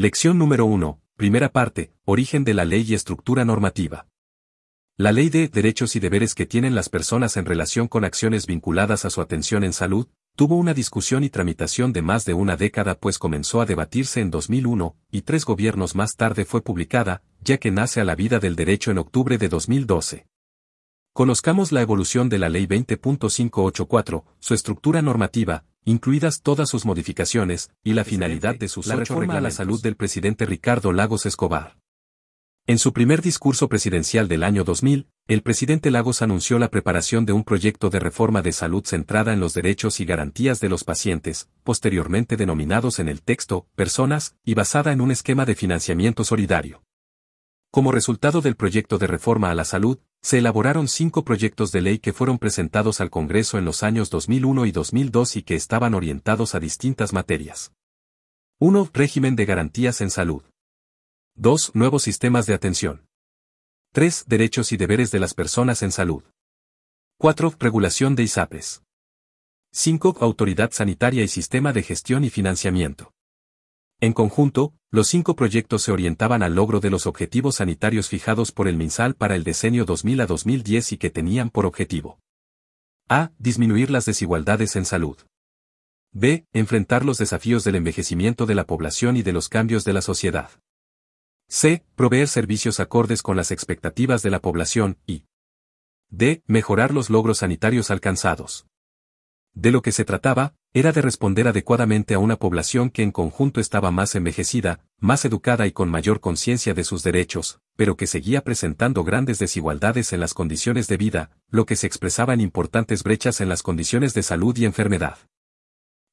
Lección número 1. Primera parte. Origen de la ley y estructura normativa. La ley de derechos y deberes que tienen las personas en relación con acciones vinculadas a su atención en salud, tuvo una discusión y tramitación de más de una década pues comenzó a debatirse en 2001, y tres gobiernos más tarde fue publicada, ya que nace a la vida del derecho en octubre de 2012. Conozcamos la evolución de la Ley 20.584, su estructura normativa, incluidas todas sus modificaciones, y la finalidad de sus la reforma a la salud del presidente Ricardo Lagos Escobar. En su primer discurso presidencial del año 2000, el presidente Lagos anunció la preparación de un proyecto de reforma de salud centrada en los derechos y garantías de los pacientes, posteriormente denominados en el texto, personas, y basada en un esquema de financiamiento solidario. Como resultado del proyecto de reforma a la salud, se elaboraron cinco proyectos de ley que fueron presentados al Congreso en los años 2001 y 2002 y que estaban orientados a distintas materias. 1. Régimen de garantías en salud. 2. Nuevos sistemas de atención. 3. Derechos y deberes de las personas en salud. 4. Regulación de ISAPES. 5. Autoridad sanitaria y sistema de gestión y financiamiento. En conjunto, los cinco proyectos se orientaban al logro de los objetivos sanitarios fijados por el MinSal para el decenio 2000 a 2010 y que tenían por objetivo a. Disminuir las desigualdades en salud. b. Enfrentar los desafíos del envejecimiento de la población y de los cambios de la sociedad. C. Proveer servicios acordes con las expectativas de la población y D. Mejorar los logros sanitarios alcanzados. De lo que se trataba, era de responder adecuadamente a una población que en conjunto estaba más envejecida, más educada y con mayor conciencia de sus derechos, pero que seguía presentando grandes desigualdades en las condiciones de vida, lo que se expresaba en importantes brechas en las condiciones de salud y enfermedad.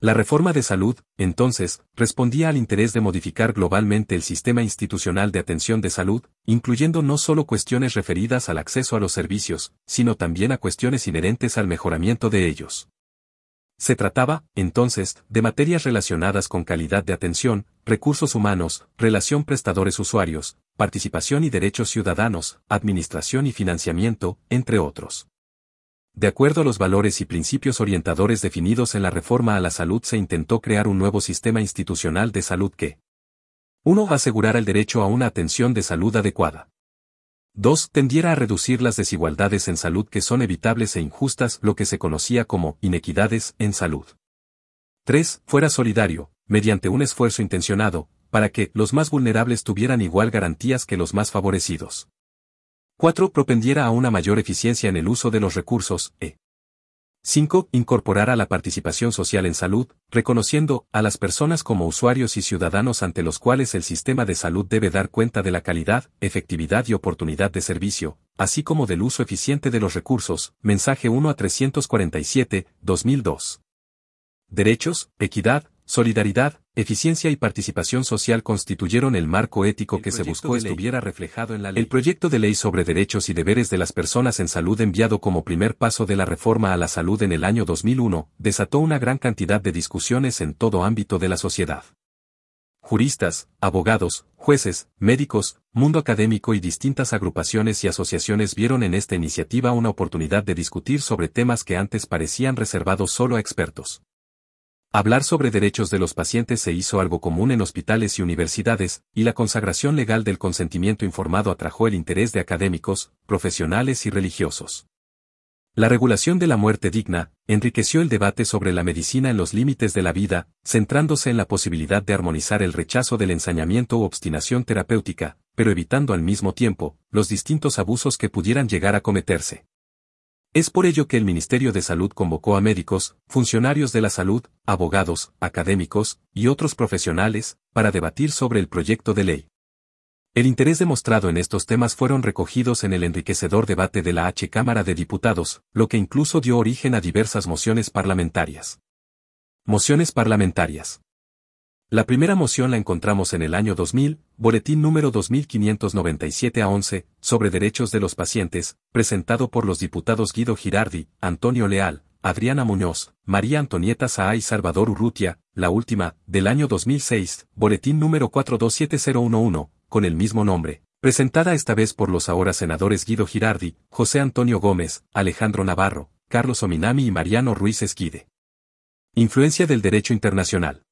La reforma de salud, entonces, respondía al interés de modificar globalmente el sistema institucional de atención de salud, incluyendo no solo cuestiones referidas al acceso a los servicios, sino también a cuestiones inherentes al mejoramiento de ellos. Se trataba, entonces, de materias relacionadas con calidad de atención, recursos humanos, relación prestadores-usuarios, participación y derechos ciudadanos, administración y financiamiento, entre otros. De acuerdo a los valores y principios orientadores definidos en la reforma a la salud se intentó crear un nuevo sistema institucional de salud que 1. Asegurara el derecho a una atención de salud adecuada. 2. Tendiera a reducir las desigualdades en salud que son evitables e injustas, lo que se conocía como inequidades en salud. 3. Fuera solidario, mediante un esfuerzo intencionado, para que los más vulnerables tuvieran igual garantías que los más favorecidos. 4. Propendiera a una mayor eficiencia en el uso de los recursos, e 5. Incorporara la participación social en salud, reconociendo a las personas como usuarios y ciudadanos ante los cuales el sistema de salud debe dar cuenta de la calidad, efectividad y oportunidad de servicio, así como del uso eficiente de los recursos. Mensaje 1 a 347, 2002. Derechos, equidad, Solidaridad, eficiencia y participación social constituyeron el marco ético que se buscó estuviera reflejado en la ley. El proyecto de ley sobre derechos y deberes de las personas en salud enviado como primer paso de la reforma a la salud en el año 2001, desató una gran cantidad de discusiones en todo ámbito de la sociedad. Juristas, abogados, jueces, médicos, mundo académico y distintas agrupaciones y asociaciones vieron en esta iniciativa una oportunidad de discutir sobre temas que antes parecían reservados solo a expertos. Hablar sobre derechos de los pacientes se hizo algo común en hospitales y universidades, y la consagración legal del consentimiento informado atrajo el interés de académicos, profesionales y religiosos. La regulación de la muerte digna enriqueció el debate sobre la medicina en los límites de la vida, centrándose en la posibilidad de armonizar el rechazo del ensañamiento u obstinación terapéutica, pero evitando al mismo tiempo los distintos abusos que pudieran llegar a cometerse. Es por ello que el Ministerio de Salud convocó a médicos, funcionarios de la salud, abogados, académicos y otros profesionales, para debatir sobre el proyecto de ley. El interés demostrado en estos temas fueron recogidos en el enriquecedor debate de la H Cámara de Diputados, lo que incluso dio origen a diversas mociones parlamentarias. Mociones parlamentarias. La primera moción la encontramos en el año 2000, boletín número 2597 a 11, sobre derechos de los pacientes, presentado por los diputados Guido Girardi, Antonio Leal, Adriana Muñoz, María Antonieta Saa y Salvador Urrutia, la última, del año 2006, boletín número 427011, con el mismo nombre, presentada esta vez por los ahora senadores Guido Girardi, José Antonio Gómez, Alejandro Navarro, Carlos Ominami y Mariano Ruiz Esquide. Influencia del derecho internacional.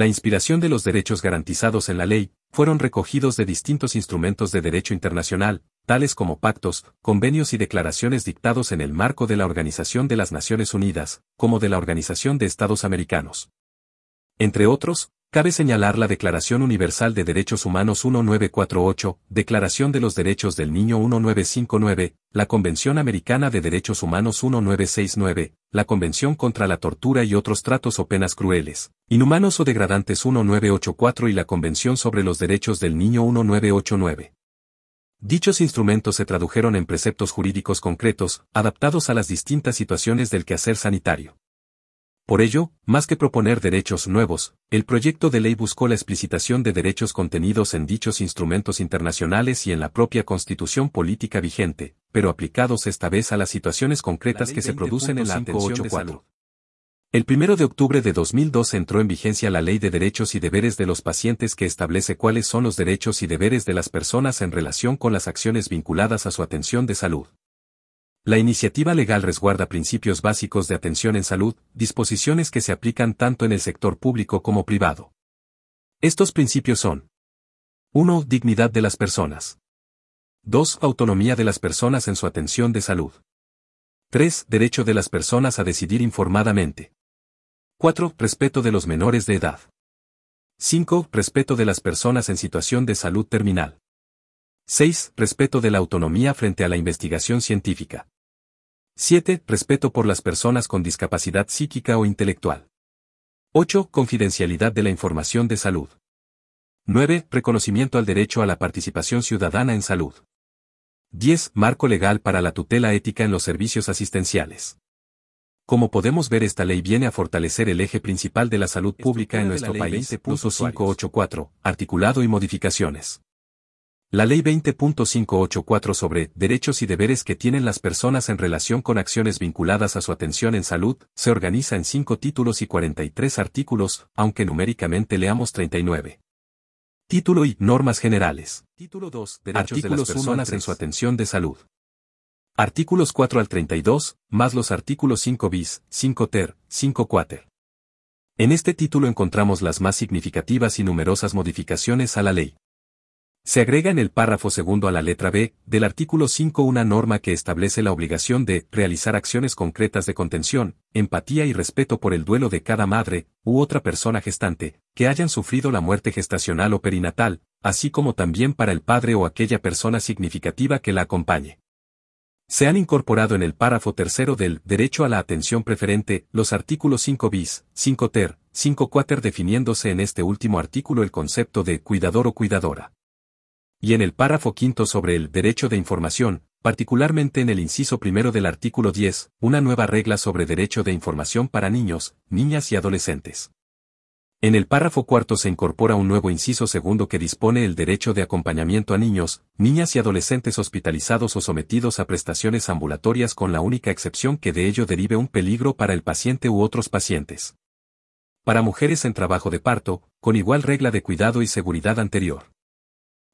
La inspiración de los derechos garantizados en la ley, fueron recogidos de distintos instrumentos de derecho internacional, tales como pactos, convenios y declaraciones dictados en el marco de la Organización de las Naciones Unidas, como de la Organización de Estados Americanos. Entre otros, Cabe señalar la Declaración Universal de Derechos Humanos 1948, Declaración de los Derechos del Niño 1959, la Convención Americana de Derechos Humanos 1969, la Convención contra la Tortura y otros tratos o penas crueles, inhumanos o degradantes 1984 y la Convención sobre los Derechos del Niño 1989. Dichos instrumentos se tradujeron en preceptos jurídicos concretos, adaptados a las distintas situaciones del quehacer sanitario. Por ello, más que proponer derechos nuevos, el proyecto de ley buscó la explicitación de derechos contenidos en dichos instrumentos internacionales y en la propia constitución política vigente, pero aplicados esta vez a las situaciones concretas que se producen en la atención de salud. El 1 de octubre de 2002 entró en vigencia la Ley de Derechos y Deberes de los Pacientes que establece cuáles son los derechos y deberes de las personas en relación con las acciones vinculadas a su atención de salud. La iniciativa legal resguarda principios básicos de atención en salud, disposiciones que se aplican tanto en el sector público como privado. Estos principios son 1. Dignidad de las personas. 2. Autonomía de las personas en su atención de salud. 3. Derecho de las personas a decidir informadamente. 4. Respeto de los menores de edad. 5. Respeto de las personas en situación de salud terminal. 6. Respeto de la autonomía frente a la investigación científica. 7. Respeto por las personas con discapacidad psíquica o intelectual. 8. Confidencialidad de la información de salud. 9. Reconocimiento al derecho a la participación ciudadana en salud. 10. Marco legal para la tutela ética en los servicios asistenciales. Como podemos ver esta ley viene a fortalecer el eje principal de la salud pública en nuestro país, 584, articulado y modificaciones. La Ley 20.584 sobre derechos y deberes que tienen las personas en relación con acciones vinculadas a su atención en salud, se organiza en 5 títulos y 43 artículos, aunque numéricamente leamos 39. Título y normas generales. Título 2. Derechos Artículos de las personas en su atención de salud. Artículos 4 al 32, más los artículos 5 bis, 5 ter, 5 quater. En este título encontramos las más significativas y numerosas modificaciones a la ley. Se agrega en el párrafo segundo a la letra B del artículo 5 una norma que establece la obligación de realizar acciones concretas de contención, empatía y respeto por el duelo de cada madre u otra persona gestante que hayan sufrido la muerte gestacional o perinatal, así como también para el padre o aquella persona significativa que la acompañe. Se han incorporado en el párrafo tercero del derecho a la atención preferente los artículos 5 bis, 5 ter, 5 quater definiéndose en este último artículo el concepto de cuidador o cuidadora y en el párrafo quinto sobre el derecho de información, particularmente en el inciso primero del artículo 10, una nueva regla sobre derecho de información para niños, niñas y adolescentes. En el párrafo cuarto se incorpora un nuevo inciso segundo que dispone el derecho de acompañamiento a niños, niñas y adolescentes hospitalizados o sometidos a prestaciones ambulatorias con la única excepción que de ello derive un peligro para el paciente u otros pacientes. Para mujeres en trabajo de parto, con igual regla de cuidado y seguridad anterior.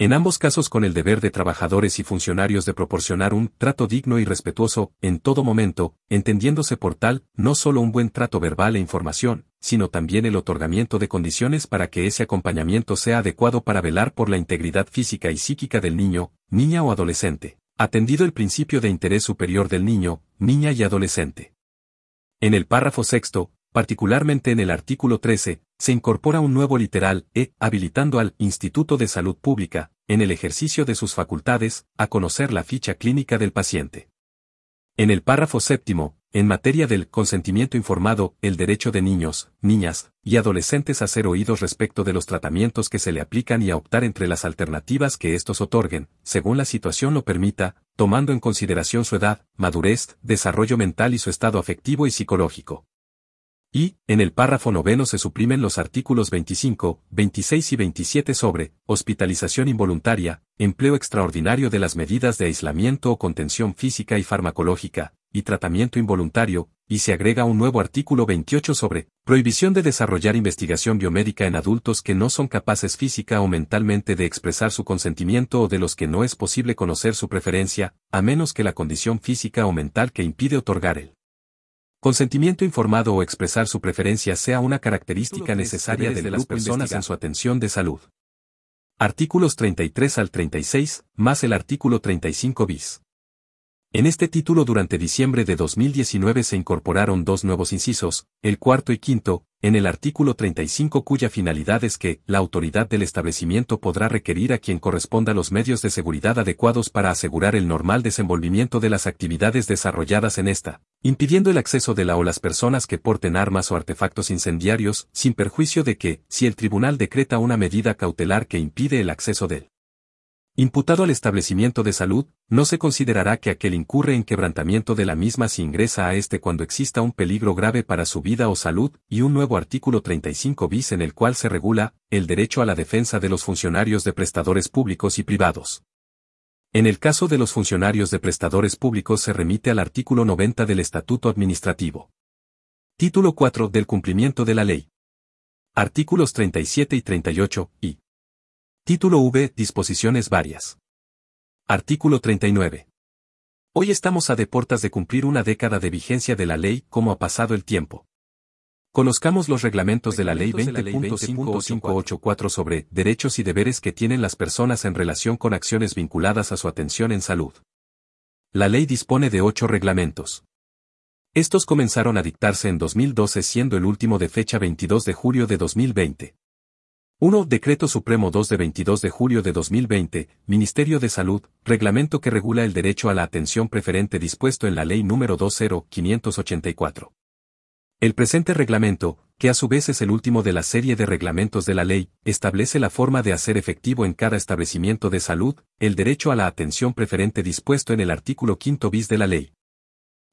En ambos casos con el deber de trabajadores y funcionarios de proporcionar un trato digno y respetuoso, en todo momento, entendiéndose por tal, no solo un buen trato verbal e información, sino también el otorgamiento de condiciones para que ese acompañamiento sea adecuado para velar por la integridad física y psíquica del niño, niña o adolescente, atendido el principio de interés superior del niño, niña y adolescente. En el párrafo sexto, particularmente en el artículo 13, se incorpora un nuevo literal e, habilitando al Instituto de Salud Pública, en el ejercicio de sus facultades, a conocer la ficha clínica del paciente. En el párrafo séptimo, en materia del consentimiento informado, el derecho de niños, niñas y adolescentes a ser oídos respecto de los tratamientos que se le aplican y a optar entre las alternativas que estos otorguen, según la situación lo permita, tomando en consideración su edad, madurez, desarrollo mental y su estado afectivo y psicológico. Y, en el párrafo noveno se suprimen los artículos 25, 26 y 27 sobre hospitalización involuntaria, empleo extraordinario de las medidas de aislamiento o contención física y farmacológica, y tratamiento involuntario, y se agrega un nuevo artículo 28 sobre prohibición de desarrollar investigación biomédica en adultos que no son capaces física o mentalmente de expresar su consentimiento o de los que no es posible conocer su preferencia, a menos que la condición física o mental que impide otorgar el Consentimiento informado o expresar su preferencia sea una característica necesaria de las personas en su atención de salud. Artículos 33 al 36, más el artículo 35 bis. En este título durante diciembre de 2019 se incorporaron dos nuevos incisos, el cuarto y quinto, en el artículo 35 cuya finalidad es que la autoridad del establecimiento podrá requerir a quien corresponda los medios de seguridad adecuados para asegurar el normal desenvolvimiento de las actividades desarrolladas en esta, impidiendo el acceso de la o las personas que porten armas o artefactos incendiarios, sin perjuicio de que, si el tribunal decreta una medida cautelar que impide el acceso del imputado al establecimiento de salud, no se considerará que aquel incurre en quebrantamiento de la misma si ingresa a este cuando exista un peligro grave para su vida o salud, y un nuevo artículo 35 bis en el cual se regula el derecho a la defensa de los funcionarios de prestadores públicos y privados. En el caso de los funcionarios de prestadores públicos se remite al artículo 90 del Estatuto Administrativo. Título 4 del cumplimiento de la ley. Artículos 37 y 38, y Título V. Disposiciones varias. Artículo 39. Hoy estamos a de portas de cumplir una década de vigencia de la ley como ha pasado el tiempo. Conozcamos los reglamentos de la Ley 20.584 sobre derechos y deberes que tienen las personas en relación con acciones vinculadas a su atención en salud. La ley dispone de ocho reglamentos. Estos comenzaron a dictarse en 2012 siendo el último de fecha 22 de julio de 2020. 1. Decreto Supremo 2 de 22 de julio de 2020, Ministerio de Salud, reglamento que regula el derecho a la atención preferente dispuesto en la Ley número 20584. El presente reglamento, que a su vez es el último de la serie de reglamentos de la ley, establece la forma de hacer efectivo en cada establecimiento de salud el derecho a la atención preferente dispuesto en el artículo 5 bis de la ley.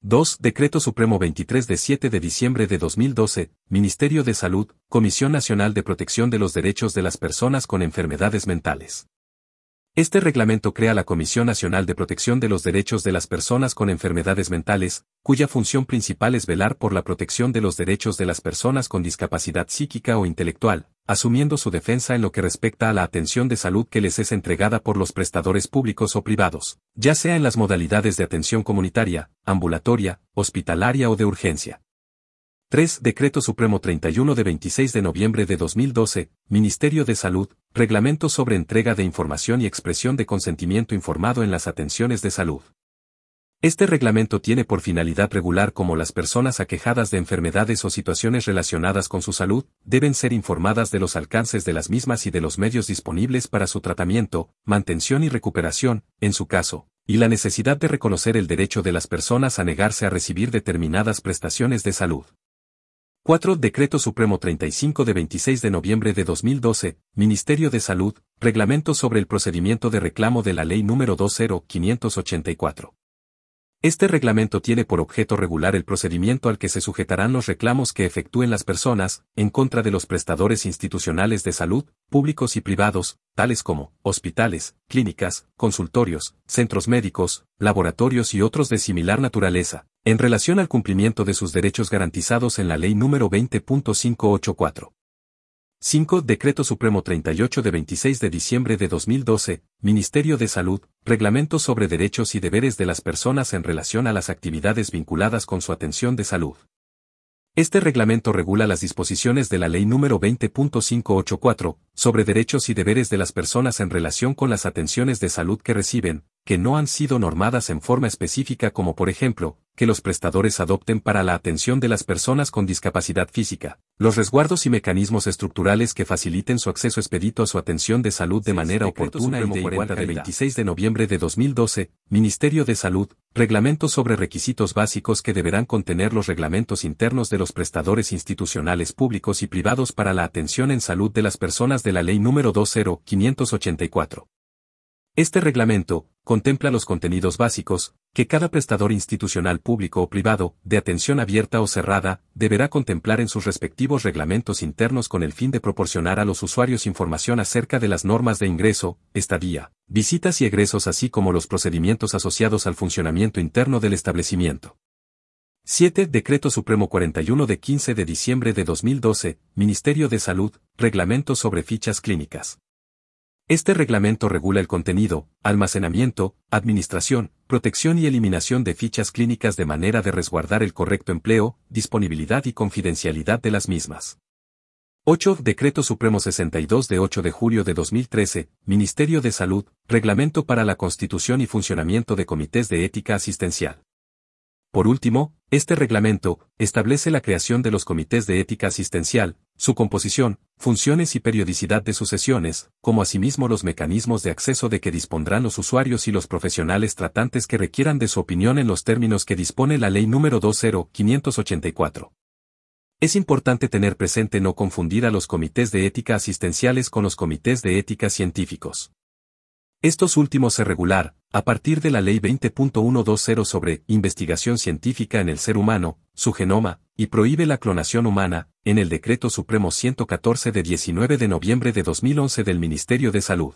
2. Decreto Supremo 23 de 7 de diciembre de 2012, Ministerio de Salud, Comisión Nacional de Protección de los Derechos de las Personas con Enfermedades Mentales. Este reglamento crea la Comisión Nacional de Protección de los Derechos de las Personas con Enfermedades Mentales, cuya función principal es velar por la protección de los derechos de las personas con discapacidad psíquica o intelectual, asumiendo su defensa en lo que respecta a la atención de salud que les es entregada por los prestadores públicos o privados, ya sea en las modalidades de atención comunitaria, ambulatoria, hospitalaria o de urgencia. 3. Decreto Supremo 31 de 26 de noviembre de 2012, Ministerio de Salud, Reglamento sobre entrega de información y expresión de consentimiento informado en las atenciones de salud. Este reglamento tiene por finalidad regular cómo las personas aquejadas de enfermedades o situaciones relacionadas con su salud deben ser informadas de los alcances de las mismas y de los medios disponibles para su tratamiento, mantención y recuperación, en su caso, y la necesidad de reconocer el derecho de las personas a negarse a recibir determinadas prestaciones de salud. 4. Decreto Supremo 35 de 26 de noviembre de 2012, Ministerio de Salud, Reglamento sobre el procedimiento de reclamo de la Ley número 20584. Este reglamento tiene por objeto regular el procedimiento al que se sujetarán los reclamos que efectúen las personas, en contra de los prestadores institucionales de salud, públicos y privados, tales como hospitales, clínicas, consultorios, centros médicos, laboratorios y otros de similar naturaleza, en relación al cumplimiento de sus derechos garantizados en la Ley número 20.584. 5. Decreto Supremo 38 de 26 de diciembre de 2012, Ministerio de Salud, Reglamento sobre Derechos y Deberes de las Personas en relación a las actividades vinculadas con su atención de salud. Este reglamento regula las disposiciones de la Ley número 20.584, sobre derechos y deberes de las personas en relación con las atenciones de salud que reciben, que no han sido normadas en forma específica como por ejemplo, que los prestadores adopten para la atención de las personas con discapacidad física, los resguardos y mecanismos estructurales que faciliten su acceso expedito a su atención de salud de manera oportuna y de igual de 26 de noviembre de 2012, Ministerio de Salud, Reglamento sobre requisitos básicos que deberán contener los reglamentos internos de los prestadores institucionales públicos y privados para la atención en salud de las personas de la Ley número 20584. Este reglamento, contempla los contenidos básicos, que cada prestador institucional público o privado, de atención abierta o cerrada, deberá contemplar en sus respectivos reglamentos internos con el fin de proporcionar a los usuarios información acerca de las normas de ingreso, estadía, visitas y egresos así como los procedimientos asociados al funcionamiento interno del establecimiento. 7. Decreto Supremo 41 de 15 de diciembre de 2012, Ministerio de Salud, Reglamento sobre fichas clínicas. Este reglamento regula el contenido, almacenamiento, administración, protección y eliminación de fichas clínicas de manera de resguardar el correcto empleo, disponibilidad y confidencialidad de las mismas. 8. Decreto Supremo 62 de 8 de julio de 2013, Ministerio de Salud, Reglamento para la Constitución y Funcionamiento de Comités de Ética Asistencial. Por último, este reglamento establece la creación de los comités de ética asistencial, su composición, funciones y periodicidad de sus sesiones, como asimismo los mecanismos de acceso de que dispondrán los usuarios y los profesionales tratantes que requieran de su opinión en los términos que dispone la Ley número 20584. Es importante tener presente no confundir a los comités de ética asistenciales con los comités de ética científicos. Estos últimos se regular, a partir de la Ley 20.120 sobre investigación científica en el ser humano, su genoma, y prohíbe la clonación humana, en el Decreto Supremo 114 de 19 de noviembre de 2011 del Ministerio de Salud.